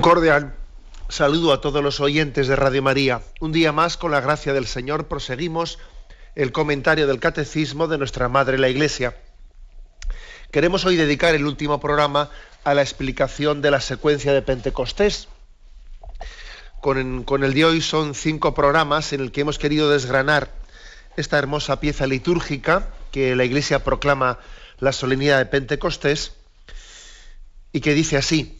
Un cordial saludo a todos los oyentes de Radio María. Un día más, con la gracia del Señor, proseguimos el comentario del Catecismo de nuestra Madre la Iglesia. Queremos hoy dedicar el último programa a la explicación de la secuencia de Pentecostés. Con, con el de hoy son cinco programas en el que hemos querido desgranar esta hermosa pieza litúrgica que la Iglesia proclama la solemnidad de Pentecostés y que dice así,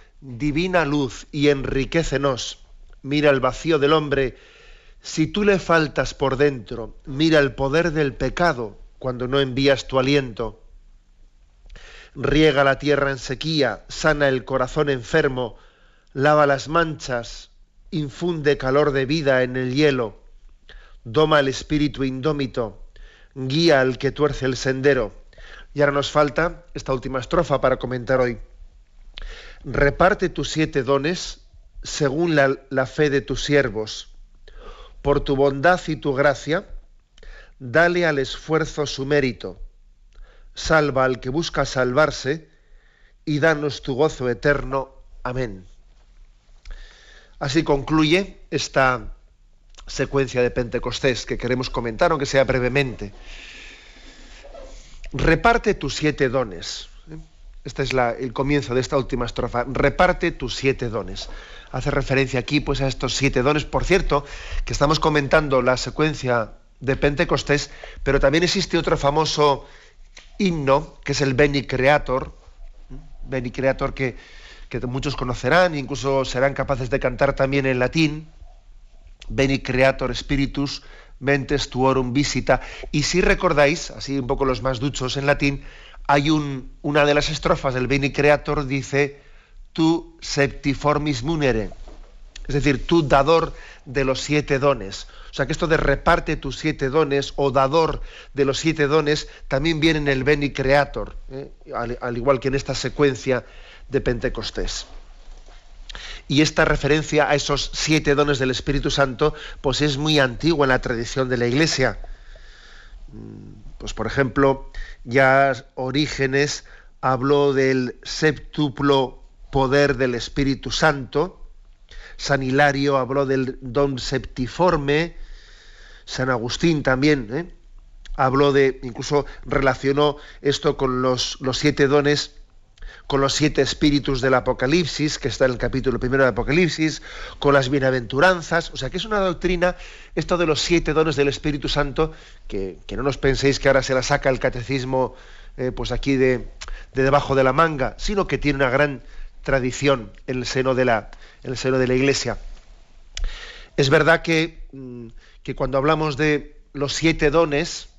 divina luz y enriquecenos. Mira el vacío del hombre. Si tú le faltas por dentro, mira el poder del pecado cuando no envías tu aliento. Riega la tierra en sequía, sana el corazón enfermo, lava las manchas, infunde calor de vida en el hielo, doma el espíritu indómito, guía al que tuerce el sendero. Y ahora nos falta esta última estrofa para comentar hoy reparte tus siete dones según la, fe de tus siervos. Por tu bondad y tu gracia, dale al esfuerzo su mérito. Salva al que busca salvarse y danos tu gozo eterno. Amén. Así concluye esta secuencia de Pentecostés que queremos comentar, aunque sea brevemente. Reparte tus siete dones. Este es el comienzo de esta última estrofa. Reparte tus siete dones. Hace referencia aquí pues, a estos siete dones. Por cierto, que estamos comentando la secuencia de Pentecostés, pero también existe otro famoso himno, que es el Beni Creator, Beni Creator que, que muchos conocerán, incluso serán capaces de cantar también en latín, Beni Creator Spiritus, Mentes Tuorum Visita. Y si recordáis, así un poco los más duchos en latín, hay un, una de las estrofas del Beni Creator dice, tu septiformis munere, es decir, tu dador de los siete dones. O sea que esto de reparte tus siete dones o dador de los siete dones también viene en el Beni Creator, ¿eh? al, igual que en esta secuencia de Pentecostés. Y esta referencia a esos siete dones del Espíritu Santo, pues es muy antigua en la tradición de la Iglesia. Pues por ejemplo, ya Orígenes habló del septuplo poder del Espíritu Santo, San Hilario habló del don septiforme, San Agustín también ¿eh? habló de, incluso relacionó esto con los, los siete dones con los siete espíritus del Apocalipsis, que está en el capítulo primero del Apocalipsis, con las bienaventuranzas, o sea que es una doctrina, esto de los siete dones del Espíritu Santo, que, no nos penséis que ahora se la saca el catecismo eh, pues aquí de, debajo de la manga, sino que tiene una gran tradición en el seno de la, en el seno de la Iglesia. Es verdad que, mm, que cuando hablamos de los siete dones,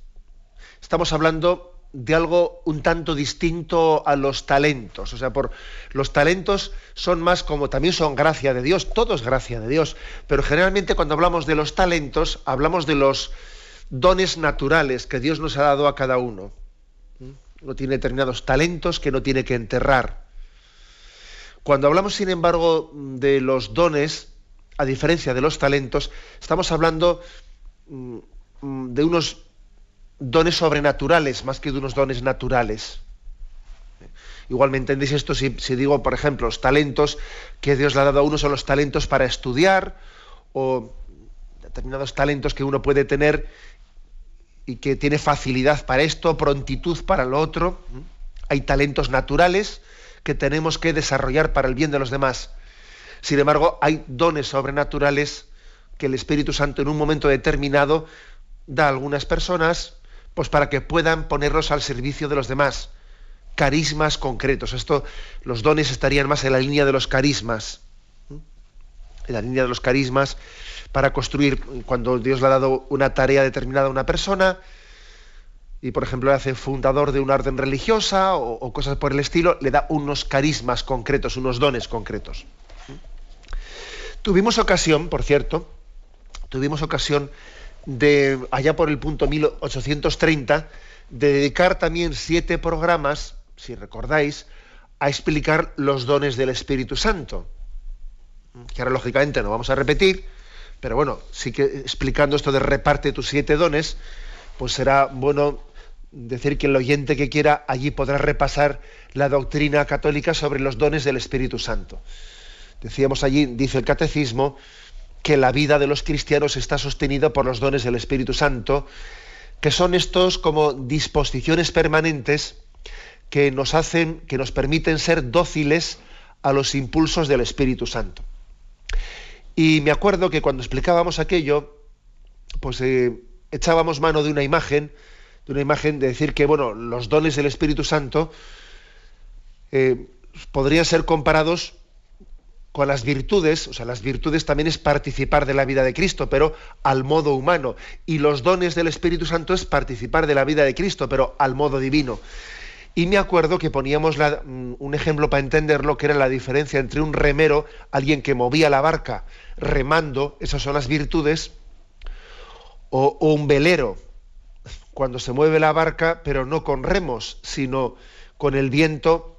estamos hablando de algo un tanto distinto a los talentos. O sea, por los talentos son más como también son gracia de Dios, todo es gracia de Dios, pero generalmente cuando hablamos de los talentos hablamos de los dones naturales que Dios nos ha dado a cada uno. Uno tiene determinados talentos que no tiene que enterrar. Cuando hablamos, sin embargo, de los dones, a diferencia de los talentos, estamos hablando mm, mm, de unos dones sobrenaturales más que de unos dones naturales. Igual me entendéis esto si, digo, por ejemplo, los talentos que Dios le ha dado a uno son los talentos para estudiar o determinados talentos que uno puede tener y que tiene facilidad para esto, prontitud para lo otro. Hay talentos naturales que tenemos que desarrollar para el bien de los demás. Sin embargo, hay dones sobrenaturales que el Espíritu Santo en un momento determinado da a algunas personas pues para que puedan ponerlos al servicio de los demás. Carismas concretos. Esto, los dones estarían más en la línea de los carismas. En la línea de los carismas para construir, cuando Dios le ha dado una tarea determinada a una persona, y por ejemplo le hace fundador de una orden religiosa o, cosas por el estilo, le da unos carismas concretos, unos dones concretos. Tuvimos ocasión, por cierto, tuvimos ocasión de, allá por el punto 1830, de dedicar también siete programas, si recordáis, a explicar los dones del Espíritu Santo. Que ahora, lógicamente, no vamos a repetir, pero bueno, sí que explicando esto de reparte tus siete dones, pues será bueno decir que el oyente que quiera allí podrá repasar la doctrina católica sobre los dones del Espíritu Santo. Decíamos allí, dice el catecismo, que la vida de los cristianos está sostenida por los dones del Espíritu Santo, que son estos como disposiciones permanentes que nos hacen, que nos permiten ser dóciles a los impulsos del Espíritu Santo. Y me acuerdo que cuando explicábamos aquello, pues eh, echábamos mano de una imagen, de una imagen de decir que bueno, los dones del Espíritu Santo eh, podrían ser comparados con las virtudes, o sea, las virtudes también es participar de la vida de Cristo, pero al modo humano. Y los dones del Espíritu Santo es participar de la vida de Cristo, pero al modo divino. Y me acuerdo que poníamos mm, un ejemplo para entenderlo, que era la diferencia entre un remero, alguien que movía la barca remando, esas son las virtudes, o un velero, cuando se mueve la barca, pero no con remos, sino con el viento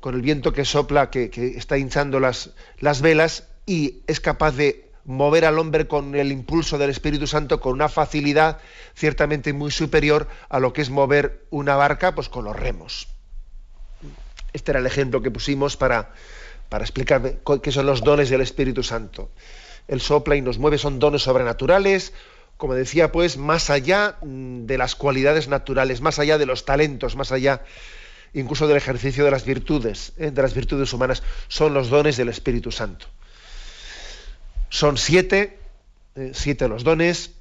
con el viento que sopla, que, está hinchando las, las velas y es capaz de mover al hombre con el impulso del Espíritu Santo con una facilidad ciertamente muy superior a lo que es mover una barca pues con los remos. Este era el ejemplo que pusimos para, para explicar qué son los dones del Espíritu Santo. El sopla y nos mueve, son dones sobrenaturales, como decía, pues más allá mm, de las cualidades naturales, más allá de los talentos, más allá incluso del ejercicio de las virtudes, ¿eh? de las virtudes humanas, son los dones del Espíritu Santo. Son siete, ¿eh? siete los dones,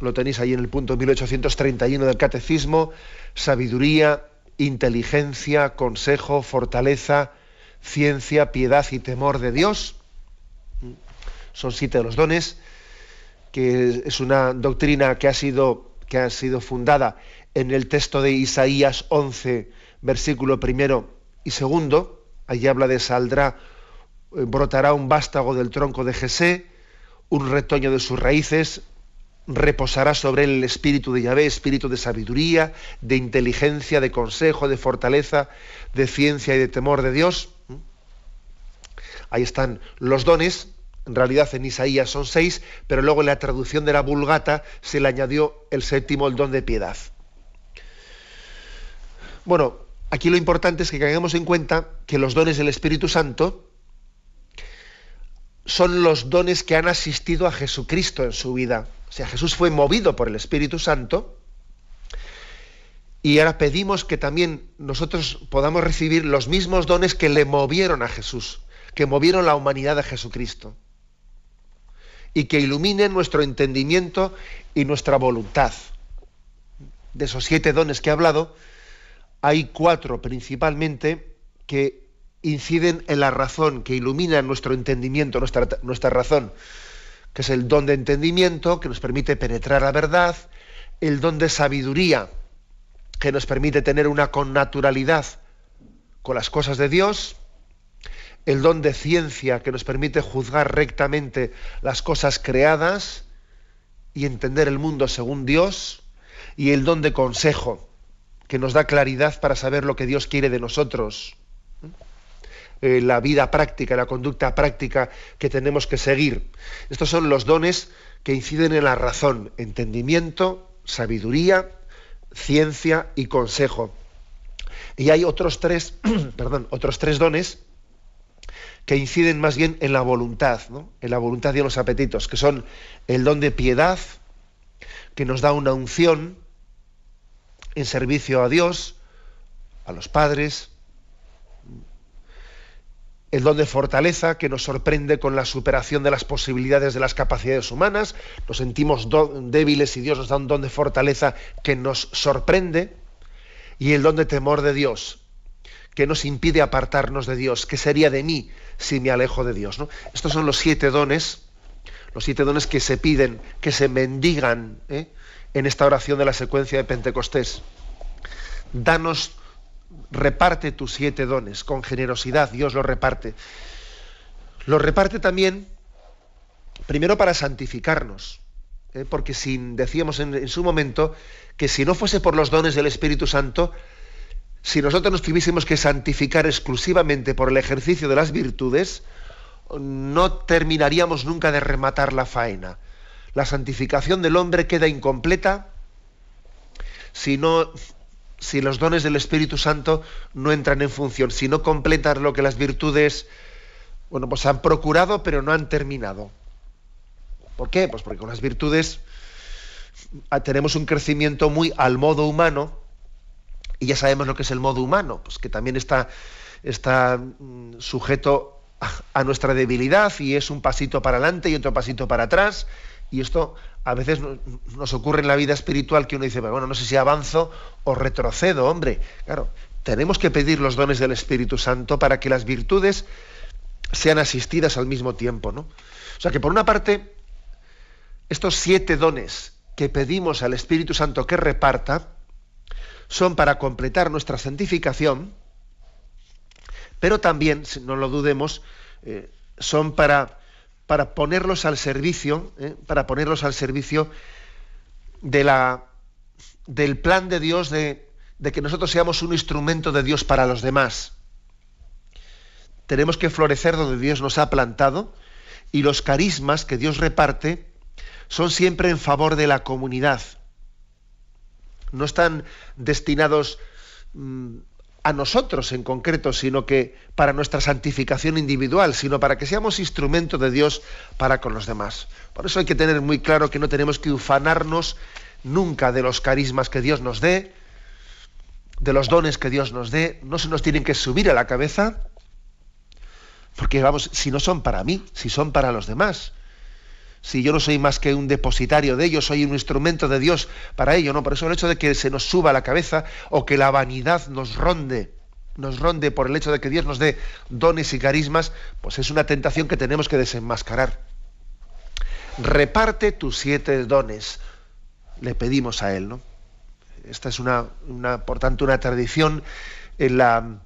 lo tenéis ahí en el punto 1831 del Catecismo, sabiduría, inteligencia, consejo, fortaleza, ciencia, piedad y temor de Dios. Son siete los dones, que es una doctrina que ha sido, que ha sido fundada en el texto de Isaías 11, versículo primero y segundo, allí habla de saldrá, eh, brotará un vástago del tronco de Jesé, un retoño de sus raíces, reposará sobre él el espíritu de Yahvé, espíritu de sabiduría, de inteligencia, de consejo, de fortaleza, de ciencia y de temor de Dios. Ahí están los dones, en realidad en Isaías son seis, pero luego en la traducción de la Vulgata se le añadió el séptimo, el don de piedad. Bueno, Aquí lo importante es que tengamos en cuenta que los dones del Espíritu Santo son los dones que han asistido a Jesucristo en su vida. O sea, Jesús fue movido por el Espíritu Santo y ahora pedimos que también nosotros podamos recibir los mismos dones que le movieron a Jesús, que movieron la humanidad de Jesucristo y que iluminen nuestro entendimiento y nuestra voluntad. De esos siete dones que he hablado, hay cuatro principalmente que inciden en la razón, que iluminan nuestro entendimiento, nuestra, nuestra razón, que es el don de entendimiento, que nos permite penetrar la verdad, el don de sabiduría, que nos permite tener una connaturalidad con las cosas de Dios, el don de ciencia, que nos permite juzgar rectamente las cosas creadas y entender el mundo según Dios, y el don de consejo, que nos da claridad para saber lo que Dios quiere de nosotros. Eh, la vida práctica, la conducta práctica que tenemos que seguir. Estos son los dones que inciden en la razón, entendimiento, sabiduría, ciencia y consejo. Y hay otros tres, perdón, otros tres dones que inciden más bien en la voluntad, en la voluntad y en los apetitos, que son el don de piedad, que nos da una unción, en servicio a Dios, a los padres, el don de fortaleza que nos sorprende con la superación de las posibilidades de las capacidades humanas, nos sentimos débiles y Dios nos da un don de fortaleza que nos sorprende, y el don de temor de Dios, que nos impide apartarnos de Dios, que sería de mí si me alejo de Dios. ¿no? Estos son los siete dones, los siete dones que se piden, que se mendigan ¿eh? En esta oración de la secuencia de Pentecostés. Danos reparte tus siete dones con generosidad, Dios los reparte. Los reparte también, primero para santificarnos, ¿eh? porque sin, decíamos en, su momento que si no fuese por los dones del Espíritu Santo, si nosotros nos tuviésemos que santificar exclusivamente por el ejercicio de las virtudes, no terminaríamos nunca de rematar la faena. La santificación del hombre queda incompleta si no si los dones del Espíritu Santo no entran en función, si no completan lo que las virtudes, bueno, pues han procurado, pero no han terminado. ¿Por qué? Pues porque con las virtudes ah, tenemos un crecimiento muy al modo humano, y ya sabemos lo que es el modo humano, pues que también está, está mm, sujeto a nuestra debilidad y es un pasito para adelante y otro pasito para atrás, y esto a veces nos ocurre en la vida espiritual que uno dice, bueno, no sé si avanzo o retrocedo, hombre. Claro, tenemos que pedir los dones del Espíritu Santo para que las virtudes sean asistidas al mismo tiempo, ¿no? O sea que por una parte, estos siete dones que pedimos al Espíritu Santo que reparta son para completar nuestra santificación, pero también, no lo dudemos, eh, son para para ponerlos al servicio, ¿eh? para ponerlos al servicio de la, del plan de Dios de, que nosotros seamos un instrumento de Dios para los demás. Tenemos que florecer donde Dios nos ha plantado y los carismas que Dios reparte son siempre en favor de la comunidad. No están destinados mm, a nosotros en concreto, sino que para nuestra santificación individual, sino para que seamos instrumento de Dios para con los demás. Por eso hay que tener muy claro que no tenemos que ufanarnos nunca de los carismas que Dios nos dé, de los dones que Dios nos dé, no se nos tienen que subir a la cabeza, porque vamos, si no son para mí, si son para los demás si yo no soy más que un depositario de ellos, soy un instrumento de Dios para ello, ¿no? Por eso el hecho de que se nos suba la cabeza o que la vanidad nos ronde, nos ronde por el hecho de que Dios nos dé dones y carismas, pues es una tentación que tenemos que desenmascarar. Reparte tus siete dones, le pedimos a Él, ¿no? Esta es una por tanto, una tradición en la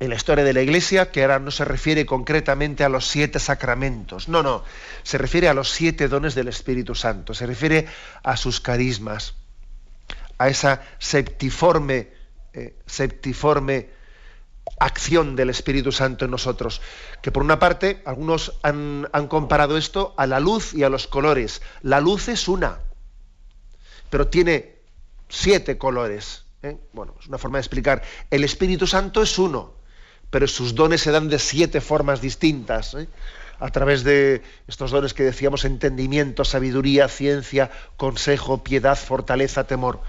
en la historia de la Iglesia, que ahora no se refiere concretamente a los siete sacramentos, no, no, se refiere a los siete dones del Espíritu Santo, se refiere a sus carismas, a esa septiforme, eh, septiforme acción del Espíritu Santo en nosotros, que por una parte algunos han, comparado esto a la luz y a los colores. La luz es una, pero tiene siete colores. ¿eh? Bueno, es una forma de explicar. El Espíritu Santo es uno, pero sus dones se dan de siete formas distintas. ¿eh? A través de estos dones que decíamos, entendimiento, sabiduría, ciencia, consejo, piedad, fortaleza, temor.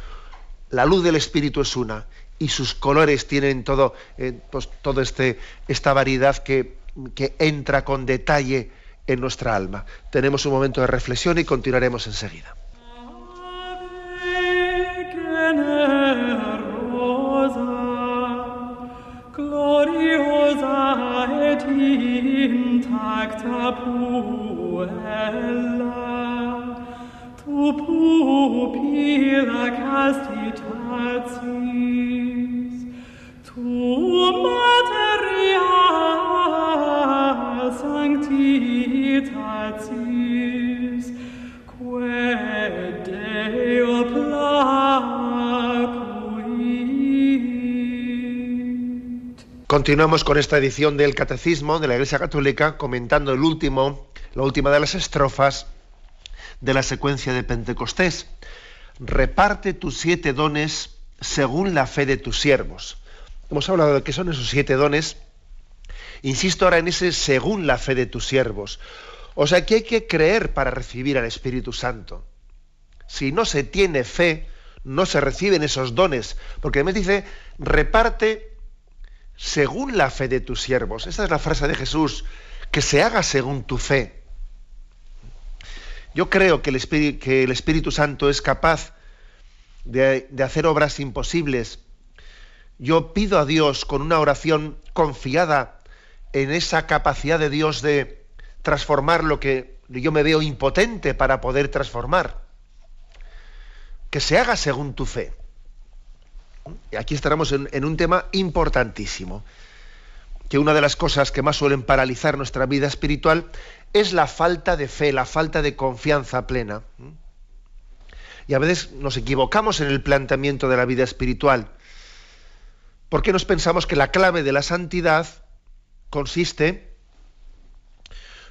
La luz del Espíritu es una y sus colores tienen todo, eh, pues, todo este, esta variedad que, que entra con detalle en nuestra alma. Tenemos un momento de reflexión y continuaremos enseguida. Intacta puella tu pupilla castitatis tu materia sanctitatis Continuamos con esta edición del Catecismo de la Iglesia Católica comentando el último, la última de las estrofas de la secuencia de Pentecostés. Reparte tus siete dones según la fe de tus siervos. Hemos hablado de qué son esos siete dones. Insisto ahora en ese según la fe de tus siervos. O sea que hay que creer para recibir al Espíritu Santo. Si no se tiene fe, no se reciben esos dones. Porque además dice, reparte según la fe de tus siervos. Esa es la frase de Jesús, que se haga según tu fe. Yo creo que el Espíritu, que el Espíritu Santo es capaz de, de hacer obras imposibles. Yo pido a Dios con una oración confiada en esa capacidad de Dios de transformar lo que yo me veo impotente para poder transformar. Que se haga según tu fe. Aquí estaremos en, un tema importantísimo, que una de las cosas que más suelen paralizar nuestra vida espiritual es la falta de fe, la falta de confianza plena. Y a veces nos equivocamos en el planteamiento de la vida espiritual, porque nos pensamos que la clave de la santidad consiste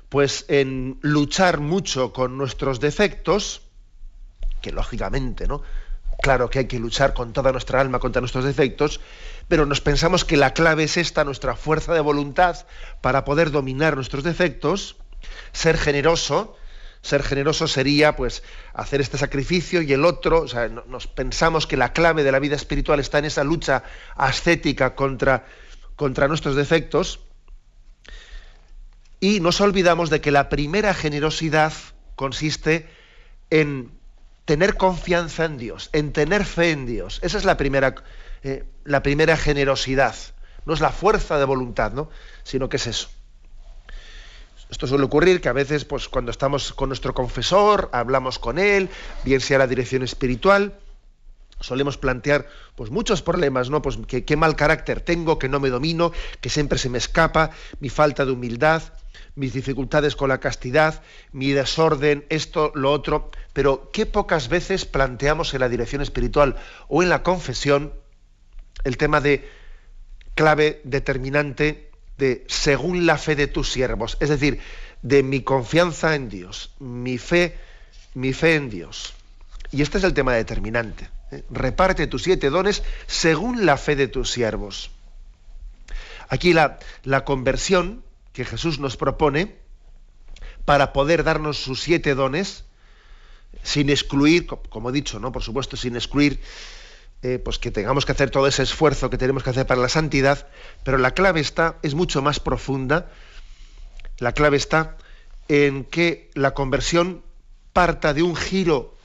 pues en luchar mucho con nuestros defectos, que lógicamente, ¿no? Claro que hay que luchar con toda nuestra alma contra nuestros defectos, pero nos pensamos que la clave es esta, nuestra fuerza de voluntad para poder dominar nuestros defectos, ser generoso. Ser generoso sería pues hacer este sacrificio y el otro, o sea, nos pensamos que la clave de la vida espiritual está en esa lucha ascética contra, contra nuestros defectos. Y nos olvidamos de que la primera generosidad consiste en tener confianza en Dios, en tener fe en Dios. Esa es la primera, eh, la primera generosidad. No es la fuerza de voluntad, ¿no? Sino que es eso. Esto suele ocurrir que a veces, pues, cuando estamos con nuestro confesor, hablamos con él, bien sea la dirección espiritual, solemos plantear pues muchos problemas, ¿no? Pues que qué mal carácter tengo, que no me domino, que siempre se me escapa, mi falta de humildad mis dificultades con la castidad, mi desorden, esto, lo otro, pero qué pocas veces planteamos en la dirección espiritual o en la confesión el tema de clave determinante de según la fe de tus siervos, es decir, de mi confianza en Dios, mi fe, mi fe en Dios. Y este es el tema determinante. ¿eh? Reparte tus siete dones según la fe de tus siervos. Aquí la, la conversión que Jesús nos propone para poder darnos sus siete dones, sin excluir, como he dicho, ¿no? Por supuesto, sin excluir eh, pues que tengamos que hacer todo ese esfuerzo que tenemos que hacer para la santidad, pero la clave está, es mucho más profunda. La clave está en que la conversión parta de un giro,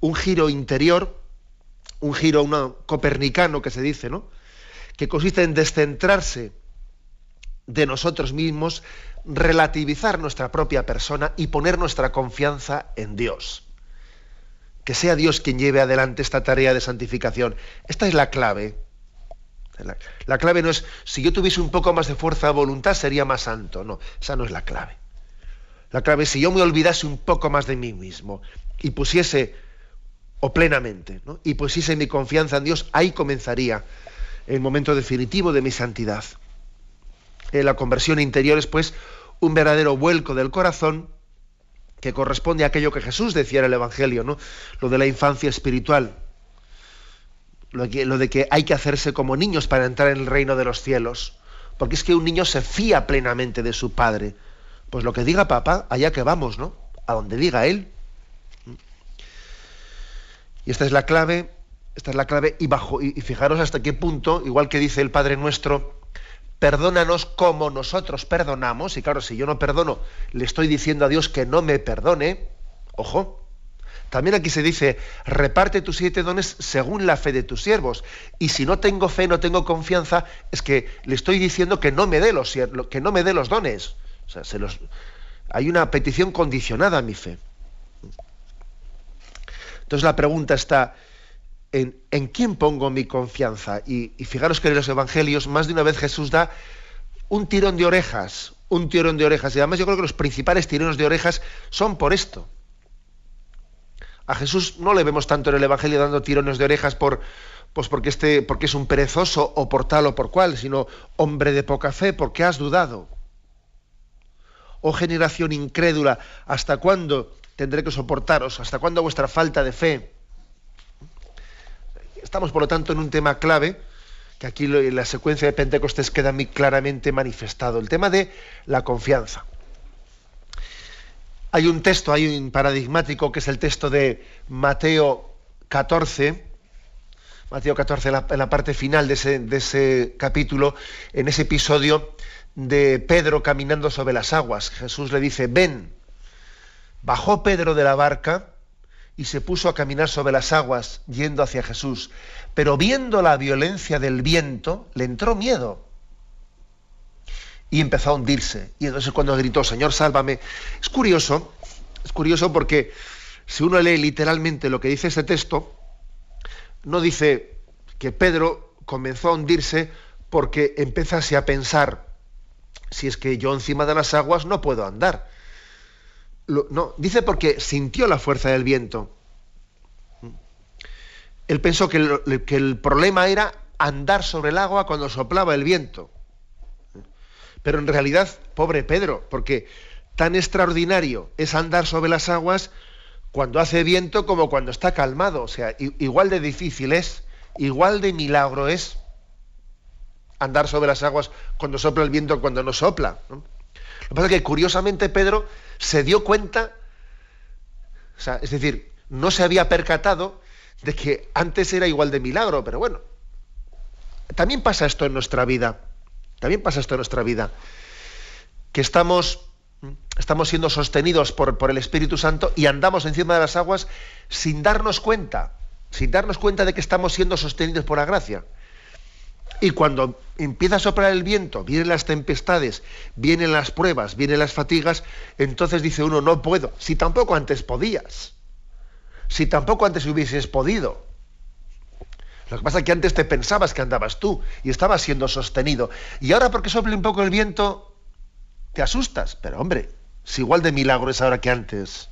un giro interior, un giro uno, copernicano que se dice, ¿no? Que consiste en descentrarse de nosotros mismos, relativizar nuestra propia persona y poner nuestra confianza en Dios. Que sea Dios quien lleve adelante esta tarea de santificación. Esta es la clave. La, clave no es, si yo tuviese un poco más de fuerza de voluntad, sería más santo. No, esa no es la clave. La clave es si yo me olvidase un poco más de mí mismo y pusiese, o plenamente, y pusiese mi confianza en Dios, ahí comenzaría el momento definitivo de mi santidad. Eh, la conversión interior es pues un verdadero vuelco del corazón que corresponde a aquello que Jesús decía en el Evangelio, ¿no? Lo de la infancia espiritual. Lo de, que, hay que hacerse como niños para entrar en el reino de los cielos. Porque es que un niño se fía plenamente de su padre. Pues lo que diga papá, allá que vamos, ¿no? A donde diga él. Y esta es la clave, esta es la clave, y bajo, y fijaros hasta qué punto, igual que dice el Padre nuestro, perdónanos como nosotros perdonamos, y claro, si yo no perdono, le estoy diciendo a Dios que no me perdone, ojo, también aquí se dice, reparte tus siete dones según la fe de tus siervos. Y si no tengo fe, no tengo confianza, es que le estoy diciendo que no me dé los, que no me dé los dones. Se los, hay una petición condicionada a mi fe. Entonces la pregunta está, en, quién pongo mi confianza. Y, fijaros que en los evangelios más de una vez Jesús da un tirón de orejas, un tirón de orejas. Y además yo creo que los principales tirones de orejas son por esto. A Jesús no le vemos tanto en el Evangelio dando tirones de orejas por, pues porque, este, porque es un perezoso o por tal o por cual, sino hombre de poca fe, porque has dudado. Oh generación incrédula, ¿hasta cuándo tendré que soportaros? ¿Hasta cuándo vuestra falta de fe? Estamos, por lo tanto, en un tema clave que aquí en la secuencia de Pentecostés queda muy claramente manifestado, el tema de la confianza. Hay un texto, hay un paradigmático que es el texto de Mateo 14, Mateo 14, en la, parte final de ese, de ese capítulo, en ese episodio de Pedro caminando sobre las aguas. Jesús le dice, ven. Bajó Pedro de la barca y se puso a caminar sobre las aguas yendo hacia Jesús. Pero viendo la violencia del viento, le entró miedo y empezó a hundirse. Y entonces cuando gritó, Señor, sálvame. Es curioso, es curioso porque si uno lee literalmente lo que dice ese texto, no dice que Pedro comenzó a hundirse porque empezase a pensar, si es que yo encima de las aguas no puedo andar. No, dice porque sintió la fuerza del viento. Él pensó que el problema era andar sobre el agua cuando soplaba el viento. Pero en realidad, pobre Pedro, porque tan extraordinario es andar sobre las aguas cuando hace viento como cuando está calmado. O sea, igual de difícil es, igual de milagro es andar sobre las aguas cuando sopla el viento, cuando no sopla. Lo que pasa es que curiosamente Pedro se dio cuenta, o sea, es decir, no se había percatado de que antes era igual de milagro, pero bueno, también pasa esto en nuestra vida. También pasa esto en nuestra vida, que estamos, estamos siendo sostenidos por, por el Espíritu Santo y andamos encima de las aguas sin darnos cuenta, sin darnos cuenta de que estamos siendo sostenidos por la gracia. Y cuando empieza a soplar el viento, vienen las tempestades, vienen las pruebas, vienen las fatigas, entonces dice uno, no puedo, si tampoco antes podías, si tampoco antes hubieses podido. Lo que pasa es que antes te pensabas que andabas tú y estabas siendo sostenido. Y ahora porque sople un poco el viento, te asustas. Pero hombre, si igual de milagro es ahora que antes.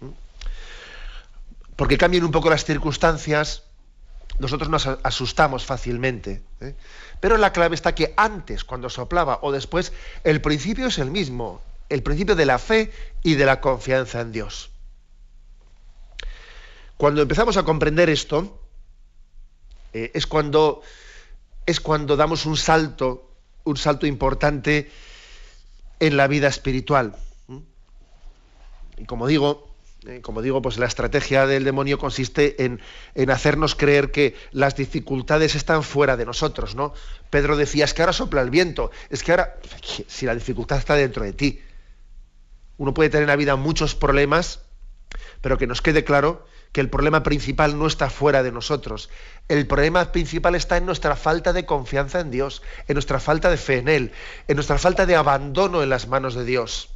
¿Mm? Porque cambian un poco las circunstancias, nosotros nos asustamos fácilmente. ¿eh? Pero la clave está que antes, cuando soplaba o después, el principio es el mismo. El principio de la fe y de la confianza en Dios. Cuando empezamos a comprender esto, eh, es, cuando, es cuando damos un salto, un salto importante en la vida espiritual. Y como digo, como digo, pues la estrategia del demonio consiste en, en, hacernos creer que las dificultades están fuera de nosotros, ¿no? Pedro decía, es que ahora sopla el viento, es que ahora, si la dificultad está dentro de ti. Uno puede tener en la vida muchos problemas, pero que nos quede claro que el problema principal no está fuera de nosotros. El problema principal está en nuestra falta de confianza en Dios, en nuestra falta de fe en Él, en nuestra falta de abandono en las manos de Dios.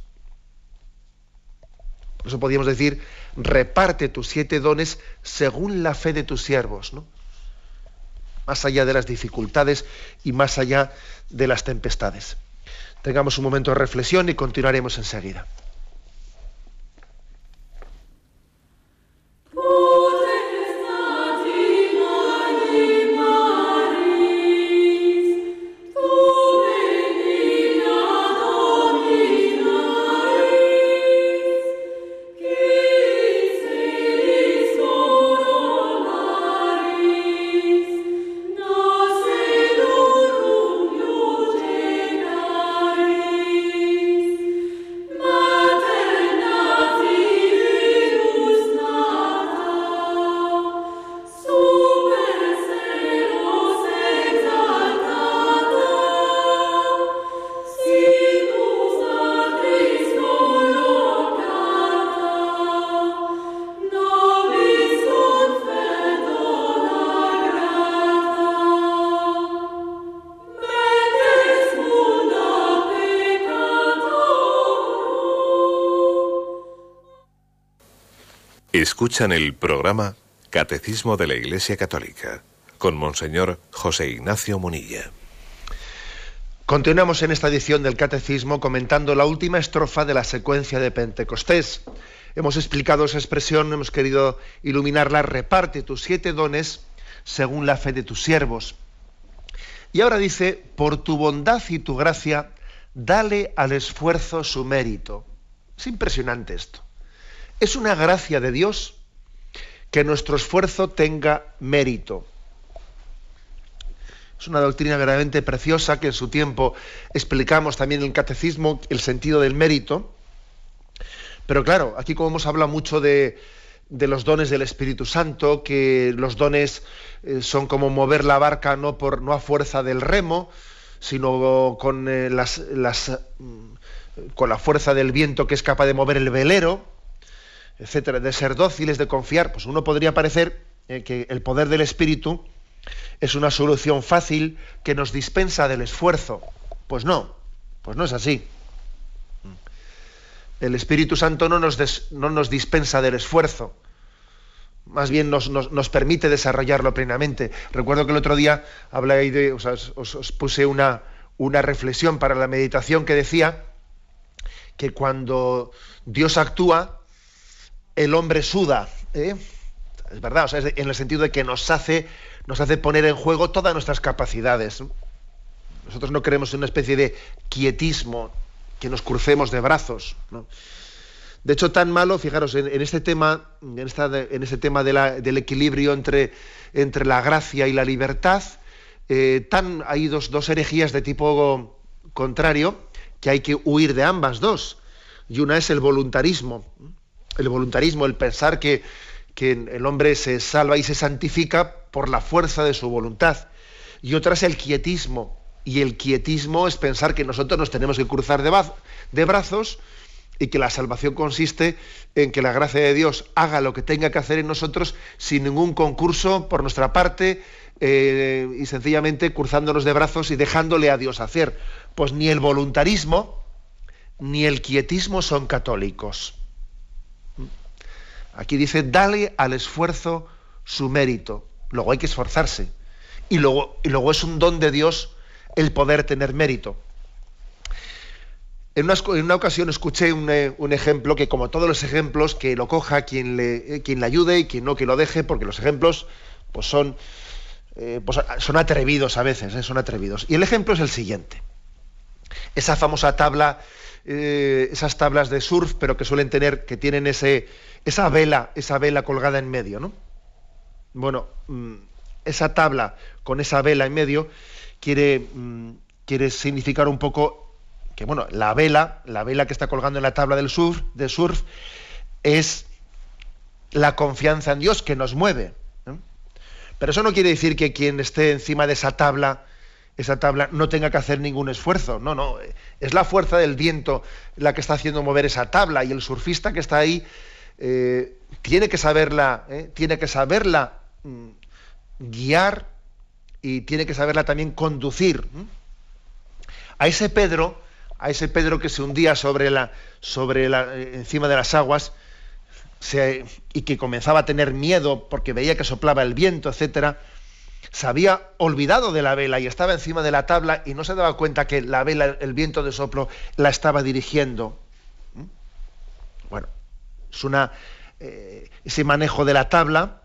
Por eso podríamos decir, reparte tus siete dones según la fe de tus siervos, ¿no? Más allá de las dificultades y más allá de las tempestades. Tengamos un momento de reflexión y continuaremos enseguida. Escuchan el programa Catecismo de la Iglesia Católica con Monseñor José Ignacio Munilla. Continuamos en esta edición del Catecismo comentando la última estrofa de la secuencia de Pentecostés. Hemos explicado esa expresión, hemos querido iluminarla, reparte tus siete dones según la fe de tus siervos. Y ahora dice, por tu bondad y tu gracia, dale al esfuerzo su mérito. Es impresionante esto. Es una gracia de Dios que nuestro esfuerzo tenga mérito. Es una doctrina verdaderamente preciosa que en su tiempo explicamos también en el catecismo el sentido del mérito. Pero claro, aquí como hemos hablado mucho de, de los dones del Espíritu Santo, que los dones eh, son como mover la barca no, por, no a fuerza del remo, sino con, eh, las, las, mm, con la fuerza del viento que es capaz de mover el velero, etcétera, de ser dóciles, de confiar, pues uno podría parecer eh, que el poder del Espíritu es una solución fácil que nos dispensa del esfuerzo. Pues no, pues no es así. El Espíritu Santo no nos, no nos dispensa del esfuerzo, más bien nos, permite desarrollarlo plenamente. Recuerdo que el otro día hablé de, os, puse una, una reflexión para la meditación que decía que cuando Dios actúa, el hombre suda. ¿eh? Es verdad, o sea, en el sentido de que nos hace, nos hace poner en juego todas nuestras capacidades. Nosotros no queremos una especie de quietismo, que nos crucemos de brazos. De hecho, tan malo, fijaros, en, este tema, en, esta, en este tema del equilibrio entre, entre, la gracia y la libertad, eh, tan, hay dos, dos herejías de tipo contrario que hay que huir de ambas dos. Y una es el voluntarismo. El voluntarismo, el pensar que, el hombre se salva y se santifica por la fuerza de su voluntad. Y otra es el quietismo, y el quietismo es pensar que nosotros nos tenemos que cruzar de, brazos y que la salvación consiste en que la gracia de Dios haga lo que tenga que hacer en nosotros sin ningún concurso por nuestra parte eh, y sencillamente cruzándonos de brazos y dejándole a Dios hacer. Pues ni el voluntarismo ni el quietismo son católicos. Aquí dice, dale al esfuerzo su mérito. Luego hay que esforzarse. Y luego, y luego es un don de Dios el poder tener mérito. En una, ocasión escuché eh, un, ejemplo que, como todos los ejemplos, que lo coja quien le, eh, quien le ayude y quien no, que lo deje, porque los ejemplos pues son, eh, pues son atrevidos a veces, son atrevidos. Y el ejemplo es el siguiente. Esa famosa tabla, esas tablas de surf, pero que suelen tener, que tienen ese, esa vela, esa vela colgada en medio, ¿no? Bueno, mm, esa tabla con esa vela en medio quiere, mm, quiere significar un poco que, bueno, la vela, la vela que está colgando en la tabla del surf, de surf es la confianza en Dios que nos mueve. Pero eso no quiere decir que quien esté encima de esa tabla, esa tabla no tenga que hacer ningún esfuerzo. No, no. Es la fuerza del viento la que está haciendo mover esa tabla y el surfista que está ahí eh, tiene que saberla, eh, tiene que saberla mm, guiar y tiene que saberla también conducir. A ese Pedro, a ese Pedro que se hundía sobre la, sobre la, eh, encima de las aguas y que comenzaba a tener miedo porque veía que soplaba el viento, etcétera, se había olvidado de la vela y estaba encima de la tabla y no se daba cuenta que la vela, el viento de soplo, la estaba dirigiendo. Bueno, es una, eh, ese manejo de la tabla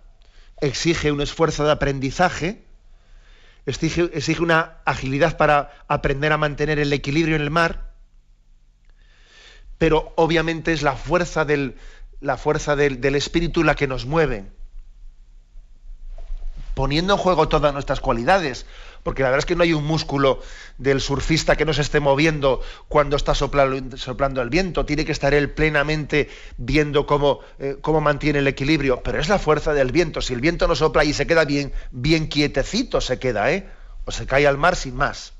exige un esfuerzo de aprendizaje exige, una agilidad para aprender a mantener el equilibrio en el mar, pero obviamente es la fuerza del, la fuerza del, del espíritu la que nos mueve, poniendo en juego todas nuestras cualidades, porque la verdad es que no hay un músculo del surfista que no se esté moviendo cuando está soplando, el viento, tiene que estar él plenamente viendo cómo, eh, cómo, mantiene el equilibrio, pero es la fuerza del viento, si el viento no sopla y se queda bien, bien quietecito se queda, ¿eh? o se cae al mar sin más.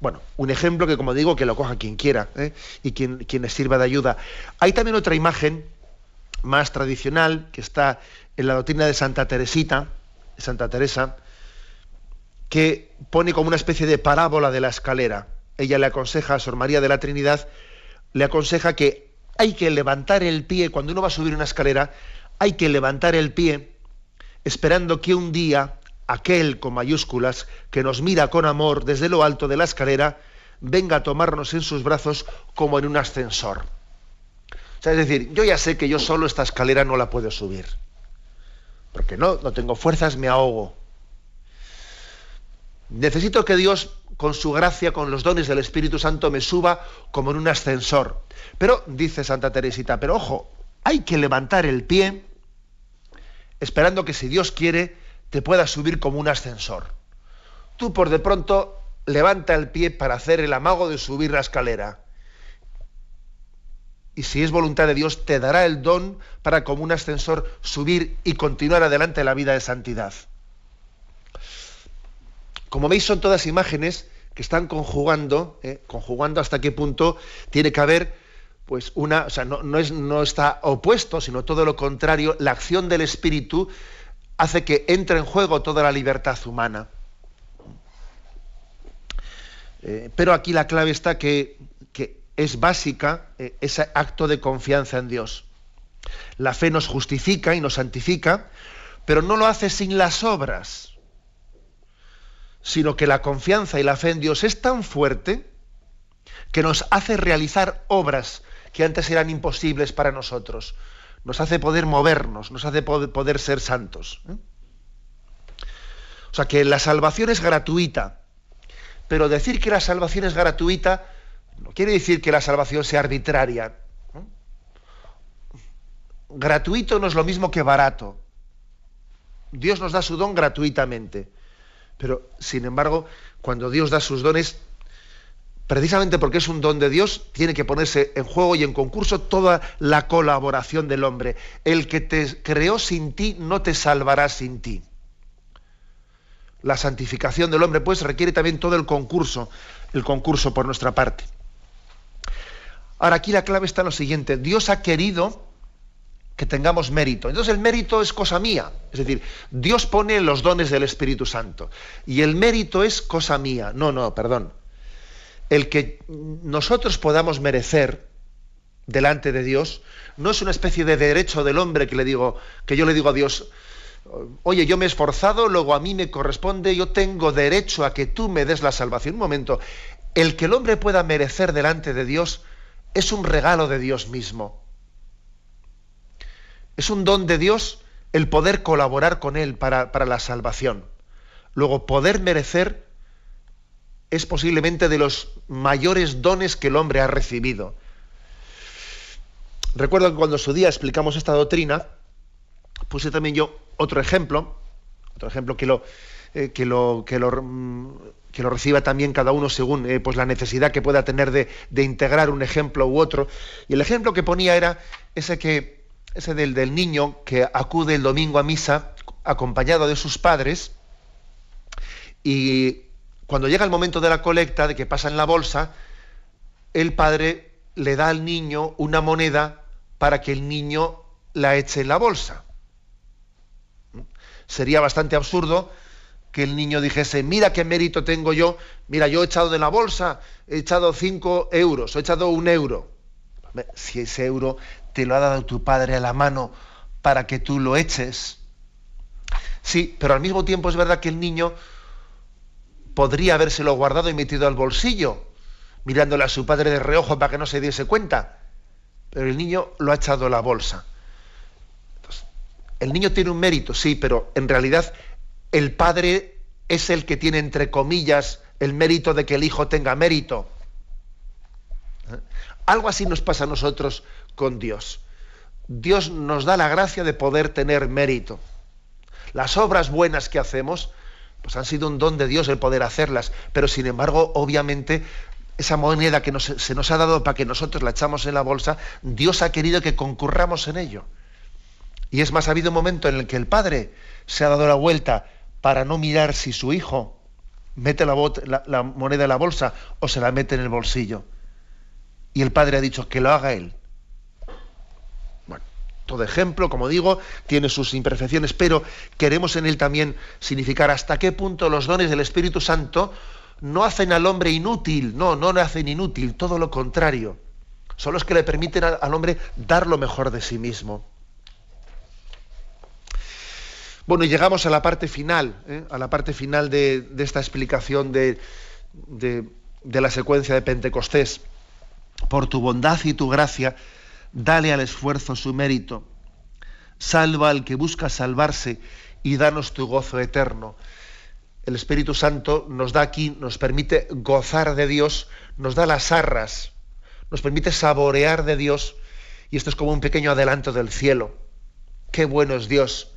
Bueno, un ejemplo que como digo, que lo coja quien quiera ¿eh? y quien, quien sirva de ayuda. Hay también otra imagen más tradicional que está en la doctrina de Santa Teresita, Santa Teresa, que pone como una especie de parábola de la escalera. Ella le aconseja a Sor María de la Trinidad, le aconseja que hay que levantar el pie, cuando uno va a subir una escalera, hay que levantar el pie esperando que un día aquel con mayúsculas que nos mira con amor desde lo alto de la escalera venga a tomarnos en sus brazos como en un ascensor. O sea, es decir, yo ya sé que yo solo esta escalera no la puedo subir. Porque no, no tengo fuerzas, me ahogo. Necesito que Dios, con su gracia, con los dones del Espíritu Santo, me suba como en un ascensor. Pero, dice Santa Teresita, pero ojo, hay que levantar el pie esperando que si Dios quiere, te puedas subir como un ascensor. Tú por de pronto levanta el pie para hacer el amago de subir la escalera. Y si es voluntad de Dios, te dará el don para como un ascensor subir y continuar adelante la vida de santidad. Como veis, son todas imágenes que están conjugando, ¿eh? conjugando hasta qué punto tiene que haber, pues una, o sea, no, es, no está opuesto, sino todo lo contrario, la acción del Espíritu hace que entre en juego toda la libertad humana. Eh, pero aquí la clave está que, es básica eh, ese acto de confianza en Dios. La fe nos justifica y nos santifica, pero no lo hace sin las obras, sino que la confianza y la fe en Dios es tan fuerte que nos hace realizar obras que antes eran imposibles para nosotros. Nos hace poder movernos, nos hace poder, ser santos. ¿eh? O sea que la salvación es gratuita, pero decir que la salvación es gratuita no quiere decir que la salvación sea arbitraria. Gratuito no es lo mismo que barato. Dios nos da su don gratuitamente. Pero, sin embargo, cuando Dios da sus dones, precisamente porque es un don de Dios, tiene que ponerse en juego y en concurso toda la colaboración del hombre. El que te creó sin ti no te salvará sin ti la santificación del hombre, pues requiere también todo el concurso, el concurso por nuestra parte. Ahora aquí la clave está en lo siguiente, Dios ha querido que tengamos mérito. Entonces el mérito es cosa mía, es decir, Dios pone los dones del Espíritu Santo y el mérito es cosa mía. No, no, perdón. El que nosotros podamos merecer delante de Dios no es una especie de derecho del hombre que le digo que yo le digo a Dios, oye, yo me he esforzado, luego a mí me corresponde, yo tengo derecho a que tú me des la salvación. Un momento, el que el hombre pueda merecer delante de Dios es un regalo de Dios mismo. Es un don de Dios el poder colaborar con Él para, para la salvación. Luego, poder merecer es posiblemente de los mayores dones que el hombre ha recibido. Recuerdo que cuando su día explicamos esta doctrina, puse también yo otro ejemplo, otro ejemplo que lo, eh, que lo, que lo, mm, que lo reciba también cada uno según eh, pues la necesidad que pueda tener de, integrar un ejemplo u otro. Y el ejemplo que ponía era ese que ese del, del niño que acude el domingo a misa acompañado de sus padres y cuando llega el momento de la colecta, de que pasa en la bolsa, el padre le da al niño una moneda para que el niño la eche en la bolsa sería bastante absurdo que el niño dijese, mira qué mérito tengo yo, mira, yo he echado de la bolsa, he echado cinco euros, he echado un euro. Si ese euro te lo ha dado tu padre a la mano para que tú lo eches. Sí, pero al mismo tiempo es verdad que el niño podría habérselo guardado y metido al bolsillo, mirándole a su padre de reojo para que no se diese cuenta. Pero el niño lo ha echado a la bolsa el niño tiene un mérito, sí, pero en realidad el padre es el que tiene, entre comillas, el mérito de que el hijo tenga mérito. ¿Eh? Algo así nos pasa a nosotros con Dios. Dios nos da la gracia de poder tener mérito. Las obras buenas que hacemos, pues han sido un don de Dios el poder hacerlas, pero sin embargo, obviamente, esa moneda que se nos ha dado para que nosotros la echamos en la bolsa, Dios ha querido que concurramos en ello. Y es más, ha habido un momento en el que el padre se ha dado la vuelta para no mirar si su hijo mete la, moneda en la bolsa o se la mete en el bolsillo. Y el padre ha dicho que lo haga él. Bueno, todo ejemplo, como digo, tiene sus imperfecciones, pero queremos en él también significar hasta qué punto los dones del Espíritu Santo no hacen al hombre inútil, no, no le hacen inútil, todo lo contrario. Son los que le permiten al hombre dar lo mejor de sí mismo. Bueno, y llegamos a la parte final, ¿eh? a la parte final de, esta explicación de, la secuencia de Pentecostés. Por tu bondad y tu gracia, dale al esfuerzo su mérito. Salva al que busca salvarse y danos tu gozo eterno. El Espíritu Santo nos da aquí, nos permite gozar de Dios, nos da las arras, nos permite saborear de Dios, y esto es como un pequeño adelanto del cielo. Qué bueno es Dios